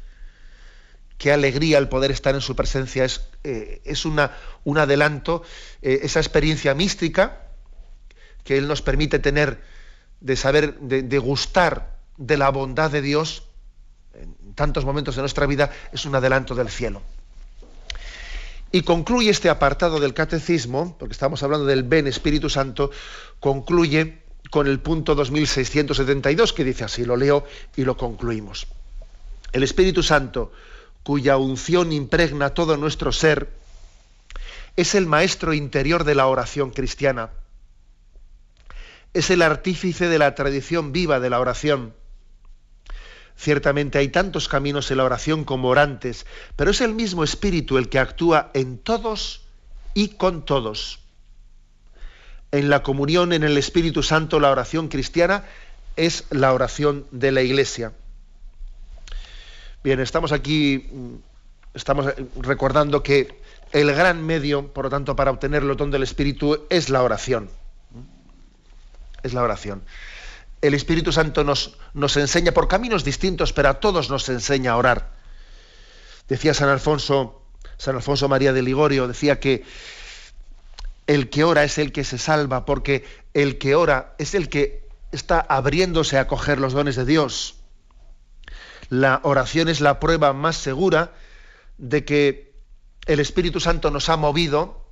qué alegría el poder estar en su presencia. Es, eh, es una, un adelanto, eh, esa experiencia mística que Él nos permite tener de saber, de, gustar de la bondad de Dios en tantos momentos de nuestra vida, es un adelanto del cielo. Y concluye este apartado del catecismo, porque estamos hablando del Ben Espíritu Santo, concluye con el punto 2672 que dice así, lo leo y lo concluimos. El Espíritu Santo, cuya unción impregna todo nuestro ser, es el maestro interior de la oración cristiana. Es el artífice de la tradición viva de la oración. Ciertamente hay tantos caminos en la oración como orantes, pero es el mismo Espíritu el que actúa en todos y con todos. En la comunión en el Espíritu Santo, la oración cristiana es la oración de la Iglesia. Bien, estamos aquí, estamos recordando que el gran medio, por lo tanto, para obtener el don del Espíritu es la oración. Es la oración. El Espíritu Santo nos, nos enseña por caminos distintos, pero a todos nos enseña a orar. Decía San Alfonso, San Alfonso María de Ligorio, decía que el que ora es el que se salva, porque el que ora es el que está abriéndose a coger los dones de Dios la oración es la prueba más segura de que el Espíritu Santo nos ha movido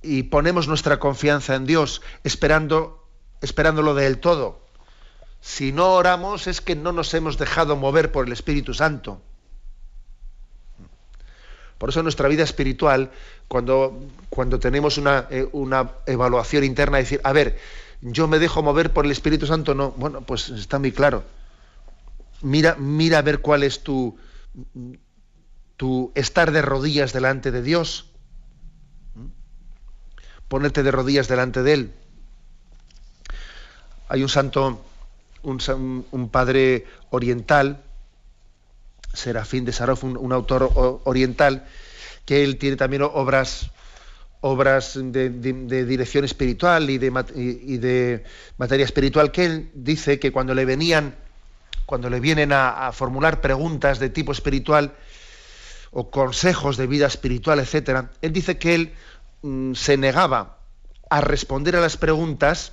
y ponemos nuestra confianza en Dios, esperando, esperándolo del todo. Si no oramos es que no nos hemos dejado mover por el Espíritu Santo. Por eso nuestra vida espiritual, cuando, cuando tenemos una, eh, una evaluación interna, decir, a ver, yo me dejo mover por el Espíritu Santo, no, bueno, pues está muy claro mira, mira a ver cuál es tu, tu estar de rodillas delante de Dios. Ponerte de rodillas delante de Él. Hay un santo, un, padre oriental, Serafín de Sarov, un, autor oriental, que él tiene también obras obras de, dirección espiritual y de, y de materia espiritual, que él dice que cuando le venían cuando le vienen a, formular preguntas de tipo espiritual o consejos de vida espiritual, etc., él dice que él mm, se negaba a responder a las preguntas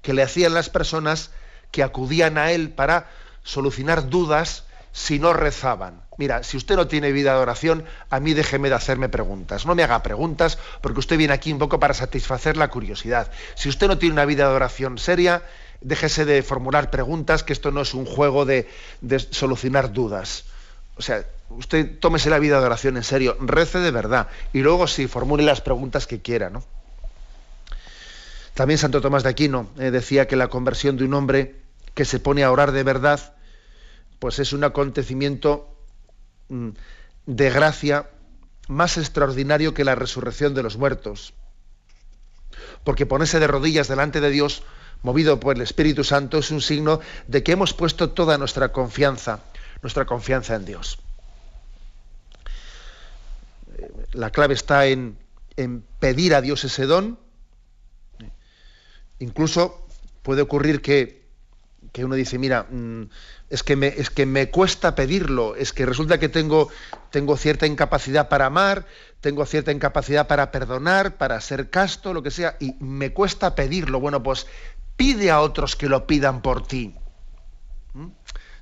que le hacían las personas que acudían a él para solucionar dudas si no rezaban. Mira, si usted no tiene vida de oración, a mí déjeme de hacerme preguntas. No me haga preguntas porque usted viene aquí un poco para satisfacer la curiosidad. Si usted no tiene una vida de oración seria, déjese de formular preguntas, que esto no es un juego de, solucionar dudas. O sea, usted tómese la vida de oración en serio, rece de verdad y luego sí, formule las preguntas que quiera. ¿no? También Santo Tomás de Aquino eh, decía que la conversión de un hombre que se pone a orar de verdad, pues es un acontecimiento mm, de gracia más extraordinario que la resurrección de los muertos. Porque ponerse de rodillas delante de Dios movido por el Espíritu Santo, es un signo de que hemos puesto toda nuestra confianza, nuestra confianza en Dios. La clave está en, pedir a Dios ese don. Incluso puede ocurrir que, uno dice, mira, mm, es que, me, es que me cuesta pedirlo, es que resulta que tengo, tengo cierta incapacidad para amar, tengo cierta incapacidad para perdonar, para ser casto, lo que sea, y me cuesta pedirlo. Bueno, pues pide a otros que lo pidan por ti. ¿Mm?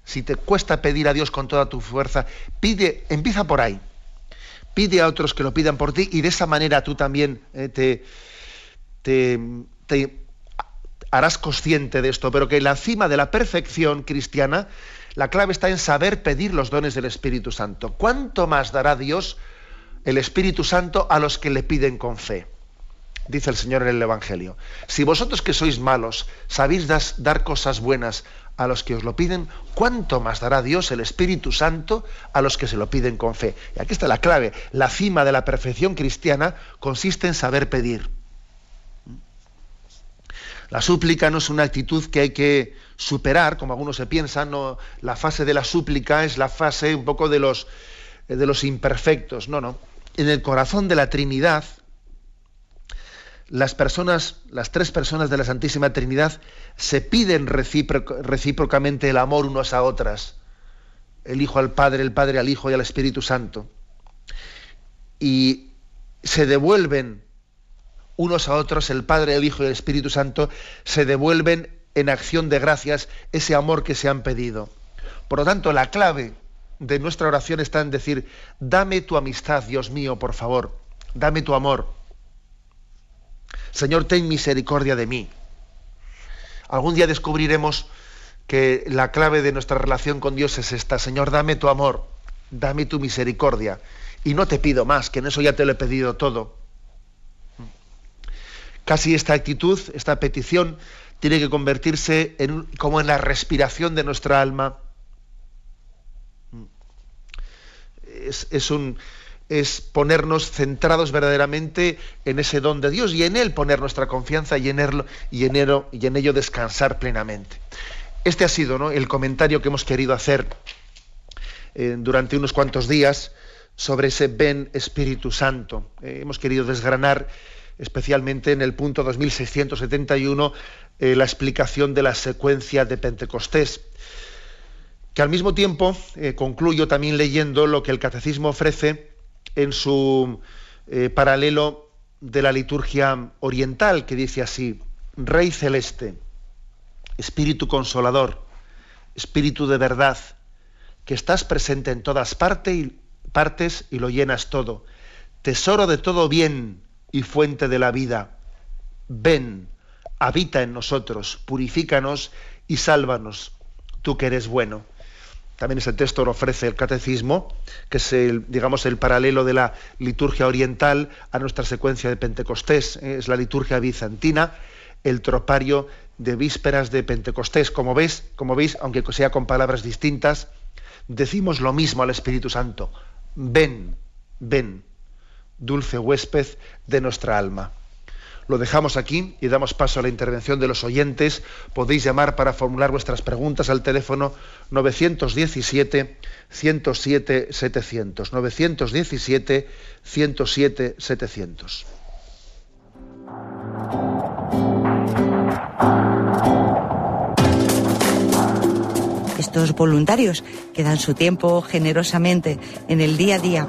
Si te cuesta pedir a Dios con toda tu fuerza, pide, empieza por ahí. Pide a otros que lo pidan por ti y de esa manera tú también eh, te, te, harás consciente de esto, pero que en la cima de la perfección cristiana, la clave está en saber pedir los dones del Espíritu Santo. ¿Cuánto más dará Dios el Espíritu Santo a los que le piden con fe? Dice el Señor en el Evangelio. Si vosotros que sois malos sabéis dar cosas buenas a los que os lo piden, ¿cuánto más dará Dios el Espíritu Santo a los que se lo piden con fe? Y aquí está la clave. La cima de la perfección cristiana consiste en saber pedir. La súplica no es una actitud que hay que superar, como algunos se piensan, no, la fase de la súplica es la fase un poco de los, de los imperfectos. No, no. En el corazón de la Trinidad, las personas, las tres personas de la Santísima Trinidad, se piden recíprocamente el amor unos a otras. El Hijo al Padre, el Padre al Hijo y al Espíritu Santo. Y se devuelven unos a otros, el Padre, el Hijo y el Espíritu Santo, se devuelven en acción de gracias ese amor que se han pedido. Por lo tanto, la clave de nuestra oración está en decir, dame tu amistad, Dios mío, por favor, dame tu amor. Señor, ten misericordia de mí. Algún día descubriremos que la clave de nuestra relación con Dios es esta, Señor, dame tu amor, dame tu misericordia. Y no te pido más, que en eso ya te lo he pedido todo. Casi esta actitud, esta petición, tiene que convertirse en, como en la respiración de nuestra alma. Es, un, es ponernos centrados verdaderamente en ese don de Dios y en Él poner nuestra confianza y en, en, y en ello descansar plenamente. Este ha sido ¿no? el comentario que hemos querido hacer eh, durante unos cuantos días sobre ese ven Espíritu Santo. Eh, hemos querido desgranar especialmente en el punto 2671 eh, la explicación de la secuencia de Pentecostés, que al mismo tiempo concluyo también leyendo lo que el catecismo ofrece en su paralelo de la liturgia oriental, que dice así, Rey celeste, Espíritu consolador, Espíritu de verdad, que estás presente en todas partes y lo llenas todo, tesoro de todo bien y fuente de la vida. Ven, habita en nosotros, purifícanos y sálvanos, tú que eres bueno. También ese texto lo ofrece el catecismo, que es el, digamos, el paralelo de la liturgia oriental a nuestra secuencia de Pentecostés. Es la liturgia bizantina, el tropario de vísperas de Pentecostés. Como ves, como veis, aunque sea con palabras distintas, decimos lo mismo al Espíritu Santo. Ven, ven, dulce huésped de nuestra alma. Lo dejamos aquí y damos paso a la intervención de los oyentes. Podéis llamar para formular vuestras preguntas al teléfono 917 107 700. 917 107 700. Estos voluntarios que dan su tiempo generosamente en el día a día.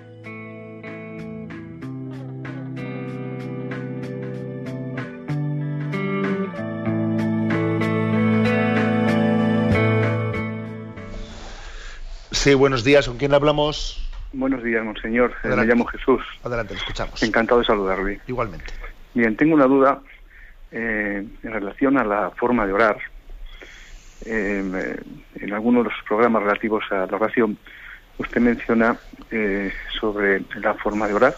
Sí, buenos días. ¿Con quién hablamos? Buenos días, monseñor. Eh, me llamo Jesús. Adelante, lo escuchamos. Encantado de saludarle. Igualmente. Bien, tengo una duda eh, en relación a la forma de orar. Eh, en algunos de los programas relativos a la oración, usted menciona sobre la forma de orar,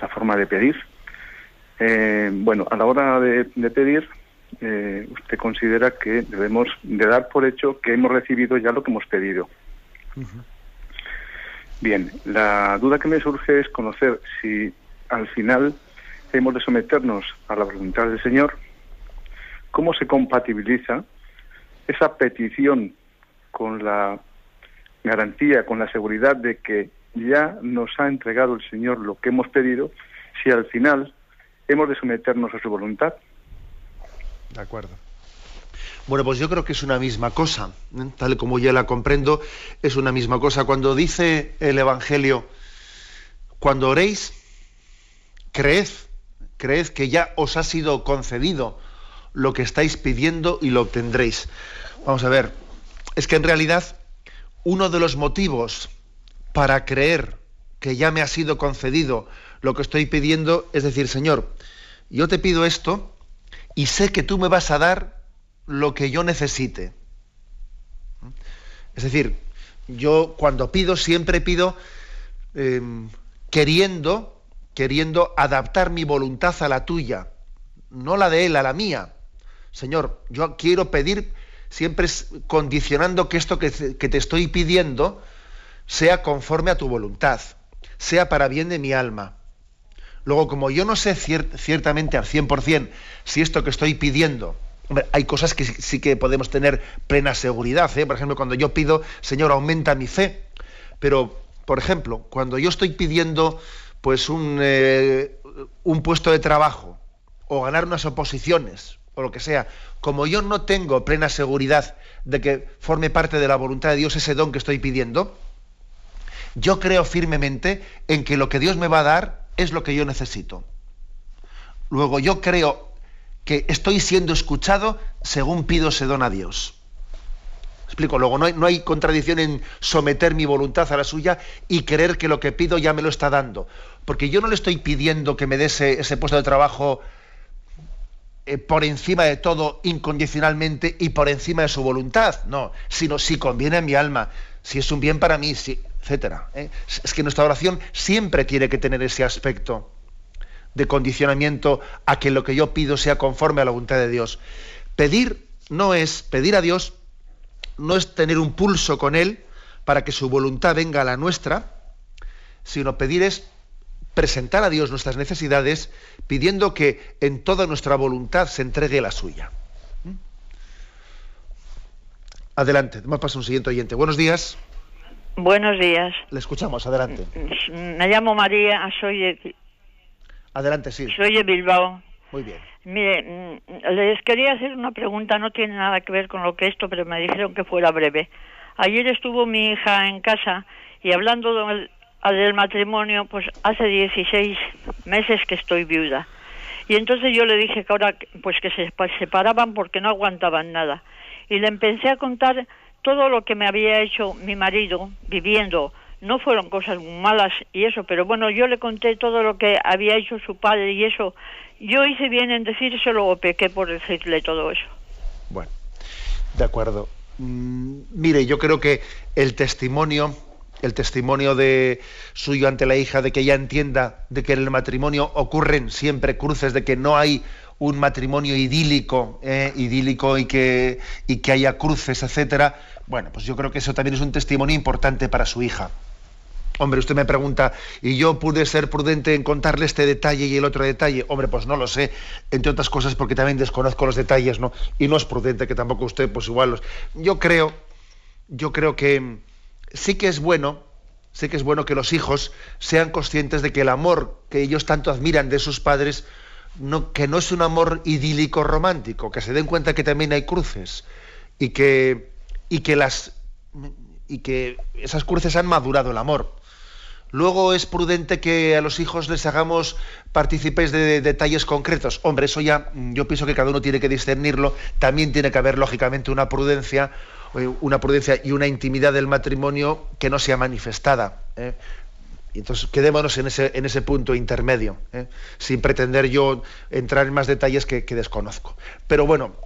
la forma de pedir. bueno, a la hora de, pedir, usted considera que debemos de dar por hecho que hemos recibido ya lo que hemos pedido. Bien, la duda que me surge es conocer si al final hemos de someternos a la voluntad del Señor, cómo se compatibiliza esa petición con la garantía, con la seguridad de que ya nos ha entregado el Señor lo que hemos pedido, si al final hemos de someternos a su voluntad. De acuerdo. Bueno, pues yo creo que es una misma cosa, ¿eh? tal como ya la comprendo, es una misma cosa. Cuando dice el Evangelio, cuando oréis, creed, creed que ya os ha sido concedido lo que estáis pidiendo y lo obtendréis. Vamos a ver, es que en realidad uno de los motivos para creer que ya me ha sido concedido lo que estoy pidiendo es decir, Señor, yo te pido esto y sé que tú me vas a dar lo que yo necesite. Es decir, yo cuando pido siempre pido em, queriendo, queriendo adaptar mi voluntad a la tuya, no la de él, a la mía. Señor, yo quiero pedir siempre condicionando que esto que, te estoy pidiendo sea conforme a tu voluntad, sea para bien de mi alma. Luego, como yo no sé ciertamente al 100% si esto que estoy pidiendo, hay cosas que sí que podemos tener plena seguridad. ¿eh? Por ejemplo, cuando yo pido, Señor, aumenta mi fe. Pero, por ejemplo, cuando yo estoy pidiendo pues un, eh, un puesto de trabajo o ganar unas oposiciones o lo que sea, como yo no tengo plena seguridad de que forme parte de la voluntad de Dios ese don que estoy pidiendo, yo creo firmemente en que lo que Dios me va a dar es lo que yo necesito. Luego yo creo que estoy siendo escuchado según pido ese don a Dios. Explico, luego no hay, no hay, contradicción en someter mi voluntad a la suya y creer que lo que pido ya me lo está dando. Porque yo no le estoy pidiendo que me dé ese puesto de trabajo eh, por encima de todo, incondicionalmente y por encima de su voluntad, no, sino si conviene a mi alma, si es un bien para mí, si, etcétera. ¿eh? Es que nuestra oración siempre tiene que tener ese aspecto de condicionamiento a que lo que yo pido sea conforme a la voluntad de Dios. Pedir no es, pedir a Dios no es tener un pulso con Él para que su voluntad venga a la nuestra, sino pedir es presentar a Dios nuestras necesidades pidiendo que en toda nuestra voluntad se entregue la suya. ¿Mm? Adelante, vamos a pasar un siguiente oyente. Buenos días. Buenos días. Le escuchamos, adelante. Me llamo María, soy de... Adelante, sí. Soy de Bilbao. Muy bien. Mire, mm, les quería hacer una pregunta, no tiene nada que ver con lo que esto, pero me dijeron que fuera breve. Ayer estuvo mi hija en casa y hablando al del matrimonio, pues hace 16 meses que estoy viuda. Y entonces yo le dije que ahora pues que se separaban porque no aguantaban nada. Y le empecé a contar todo lo que me había hecho mi marido viviendo. No fueron cosas malas y eso, pero bueno, yo le conté todo lo que había hecho su padre y eso. Yo hice bien en decírselo o pequé por decirle todo eso. Bueno, de acuerdo. Mm, mire, yo creo que el testimonio el testimonio de suyo ante la hija de que ella entienda de que en el matrimonio ocurren siempre cruces de que no hay un matrimonio idílico eh, idílico y que y que haya cruces etcétera bueno pues yo creo que eso también es un testimonio importante para su hija Hombre, usted me pregunta, ¿y yo pude ser prudente en contarle este detalle y el otro detalle? Hombre, pues no lo sé, entre otras cosas porque también desconozco los detalles, ¿no? Y no es prudente que tampoco usted, pues igual los... Yo creo, yo creo que, sí que es bueno, sí que es bueno que los hijos sean conscientes de que el amor que ellos tanto admiran de sus padres, que no es un amor idílico romántico, que se den cuenta que también hay cruces y que, y que, las, y que esas cruces han madurado el amor. Luego es prudente que a los hijos les hagamos partícipes de detalles concretos. Hombre, eso ya yo pienso que cada uno tiene que discernirlo. También tiene que haber, lógicamente, una prudencia una prudencia y una intimidad del matrimonio que no sea manifestada. ¿eh? Entonces quedémonos en ese, punto intermedio, ¿eh? sin pretender yo entrar en más detalles que, desconozco. Pero bueno,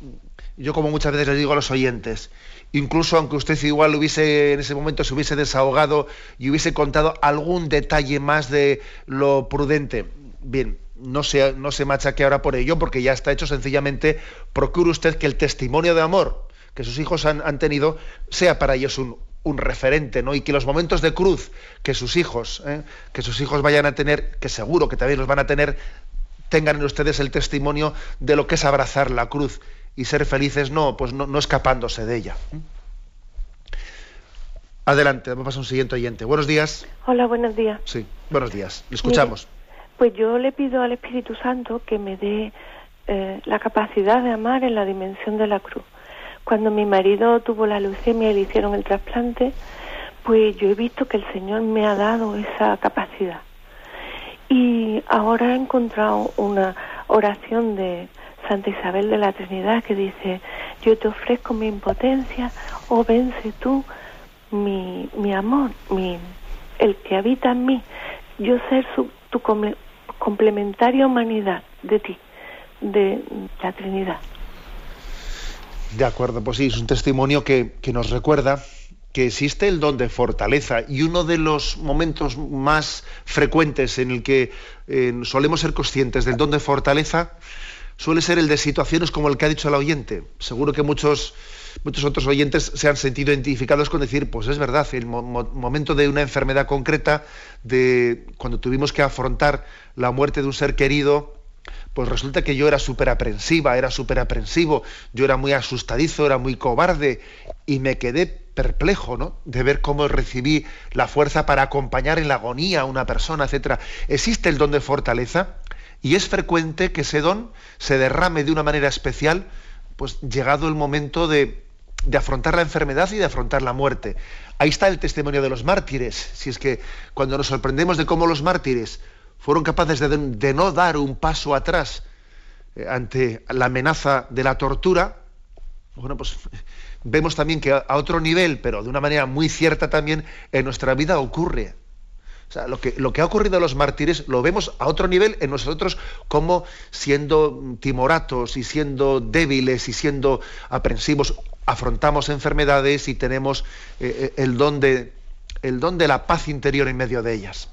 yo como muchas veces les digo a los oyentes, incluso aunque usted igual hubiese en ese momento se hubiese desahogado y hubiese contado algún detalle más de lo prudente, bien, no se, no se machaque ahora por ello, porque ya está hecho, sencillamente procure usted que el testimonio de amor que sus hijos han, tenido sea para ellos un, referente, ¿no? Y que los momentos de cruz que sus hijos, ¿eh? que sus hijos vayan a tener, que seguro que también los van a tener, tengan en ustedes el testimonio de lo que es abrazar la cruz y ser felices, no, pues no, escapándose de ella. Adelante, vamos a un siguiente oyente. Buenos días. Hola, buenos días. Sí, buenos días. Le escuchamos. pues yo le pido al Espíritu Santo que me dé eh, la capacidad de amar en la dimensión de la cruz. Cuando mi marido tuvo la leucemia y le hicieron el trasplante, pues yo he visto que el Señor me ha dado esa capacidad. Y ahora he encontrado una oración de Santa Isabel de la Trinidad que dice, yo te ofrezco mi impotencia, o vence tú mi, mi amor, mi, el que habita en mí, yo ser su, tu complementaria humanidad de ti, de la Trinidad. De acuerdo, pues sí, es un testimonio que, nos recuerda que existe el don de fortaleza y uno de los momentos más frecuentes en el que eh, solemos ser conscientes del don de fortaleza suele ser el de situaciones como el que ha dicho el oyente. Seguro que muchos, muchos otros oyentes se han sentido identificados con decir, pues es verdad, el momento de una enfermedad concreta, de cuando tuvimos que afrontar la muerte de un ser querido, pues resulta que yo era súper aprensiva, era súper aprensivo, yo era muy asustadizo, era muy cobarde y me quedé perplejo, ¿no? De ver cómo recibí la fuerza para acompañar en la agonía a una persona, etcétera. Existe el don de fortaleza y es frecuente que ese don se derrame de una manera especial, pues llegado el momento de, de afrontar la enfermedad y de afrontar la muerte. Ahí está el testimonio de los mártires. Si es que cuando nos sorprendemos de cómo los mártires fueron capaces de, no dar un paso atrás eh, ante la amenaza de la tortura, bueno, pues vemos también que a, otro nivel, pero de una manera muy cierta también, en nuestra vida ocurre. O sea, lo que, ha ocurrido a los mártires lo vemos a otro nivel en nosotros como siendo timoratos y siendo débiles y siendo aprensivos, afrontamos enfermedades y tenemos eh, eh, el don de la paz interior en medio de ellas.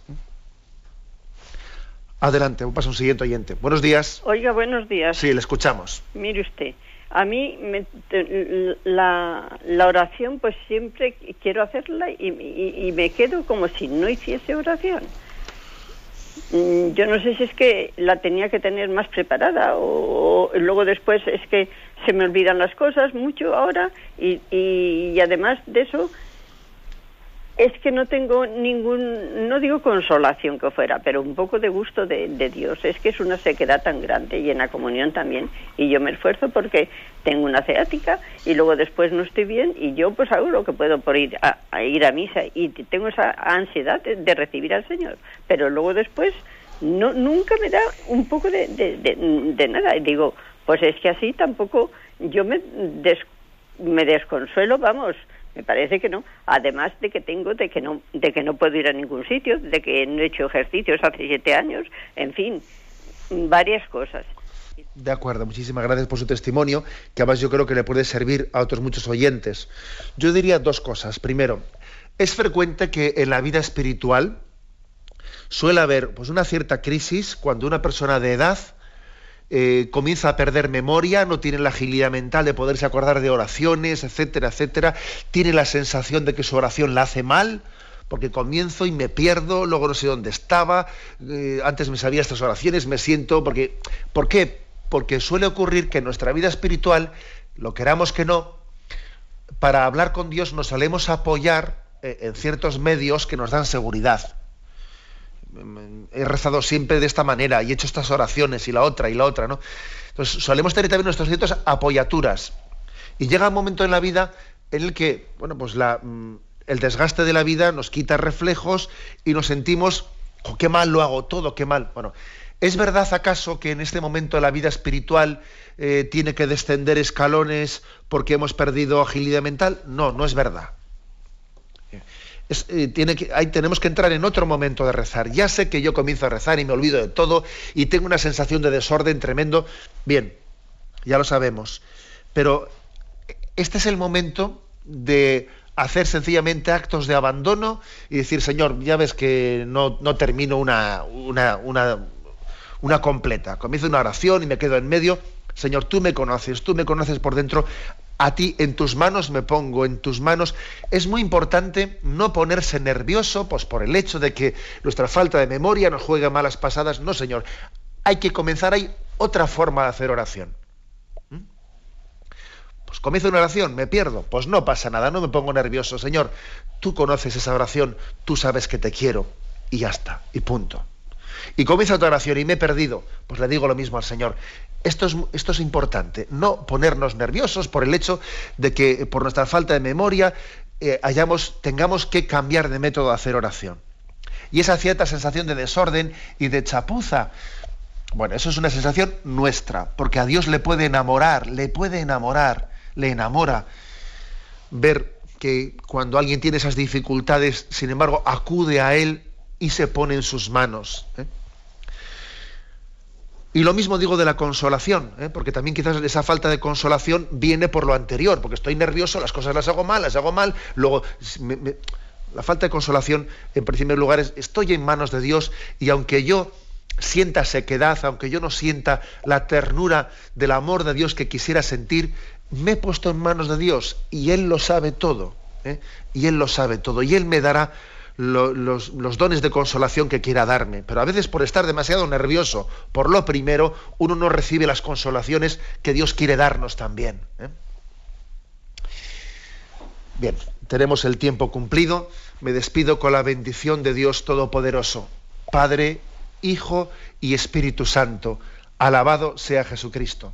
Adelante, pasa un siguiente oyente. Buenos días. Oiga, buenos días. Sí, le escuchamos. Mire usted, a mí la, la, oración pues siempre quiero hacerla y, me quedo como si no hiciese oración. Mm, yo no sé si es que la tenía que tener más preparada o, luego después es que se me olvidan las cosas mucho ahora y, y además de eso es que no tengo ningún, no digo consolación que fuera, pero un poco de gusto de, Dios. Es que es una sequedad tan grande y en la comunión también. Y yo me esfuerzo porque tengo una ceática y luego después no estoy bien y yo pues hago lo que puedo por ir a, ir a misa y tengo esa ansiedad de, recibir al Señor. Pero luego después no nunca me da un poco de, de, nada. Y digo, pues es que así tampoco yo me, me desconsuelo, vamos me parece que no. Además de que tengo, de que no, de que no puedo ir a ningún sitio, de que no he hecho ejercicios hace siete años, en fin, varias cosas. De acuerdo, muchísimas gracias por su testimonio, que además yo creo que le puede servir a otros muchos oyentes. Yo diría dos cosas. Primero, es frecuente que en la vida espiritual suele haber pues, una cierta crisis cuando una persona de edad eh, comienza a perder memoria, no tiene la agilidad mental de poderse acordar de oraciones, etcétera, etcétera, tiene la sensación de que su oración la hace mal, porque comienzo y me pierdo, luego no sé dónde estaba, eh, antes me sabía estas oraciones, me siento, porque, ¿por qué? Porque suele ocurrir que en nuestra vida espiritual, lo queramos que no, para hablar con Dios nos solemos apoyar eh, en ciertos medios que nos dan seguridad he rezado siempre de esta manera y he hecho estas oraciones y la otra y la otra, ¿no? Entonces solemos tener también nuestros ciertos apoyaturas. Y llega un momento en la vida en el que, bueno, pues la, mm, el desgaste de la vida nos quita reflejos y nos sentimos, qué mal lo hago todo, qué mal. Bueno, ¿es verdad acaso que en este momento la vida espiritual eh, tiene que descender escalones porque hemos perdido agilidad mental? No, no es verdad. Eh, tiene que, ahí tenemos que entrar en otro momento de rezar. Ya sé que yo comienzo a rezar y me olvido de todo y tengo una sensación de desorden tremendo. Bien, ya lo sabemos. Pero este es el momento de hacer sencillamente actos de abandono y decir, Señor, ya ves que no, no termino una, una, una, una completa. Comienzo una oración y me quedo en medio. Señor, tú me conoces, tú me conoces por dentro, a ti, en tus manos me pongo, en tus manos. Es muy importante no ponerse nervioso pues, por el hecho de que nuestra falta de memoria nos juegue malas pasadas. No, Señor. Hay que comenzar, hay otra forma de hacer oración. ¿Mm? Pues comienzo una oración, me pierdo. Pues no pasa nada, no me pongo nervioso. Señor, tú conoces esa oración, tú sabes que te quiero. Y ya está, y punto. Y comienza otra oración y me he perdido. Pues le digo lo mismo al Señor. Esto es, importante, no ponernos nerviosos por el hecho de que por nuestra falta de memoria eh, tengamos que cambiar de método de hacer oración. Y esa cierta sensación de desorden y de chapuza, bueno, eso es una sensación nuestra, porque a Dios le puede enamorar, le puede enamorar, le enamora ver que cuando alguien tiene esas dificultades, sin embargo, acude a Él y se pone en sus manos. ¿eh? Y lo mismo digo de la consolación, ¿eh? porque también quizás esa falta de consolación viene por lo anterior, porque estoy nervioso, las cosas las hago mal, las hago mal, luego la falta de consolación, en primer lugar, es estoy en manos de Dios y aunque yo sienta sequedad, aunque yo no sienta la ternura del amor de Dios que quisiera sentir, me he puesto en manos de Dios y Él lo sabe todo. ¿eh? Y Él lo sabe todo. Y Él me dará los, dones de consolación que quiera darme. Pero a veces por estar demasiado nervioso por lo primero, uno no recibe las consolaciones que Dios quiere darnos también. ¿eh? Bien, tenemos el tiempo cumplido. Me despido con la bendición de Dios Todopoderoso, Padre, Hijo y Espíritu Santo. Alabado sea Jesucristo.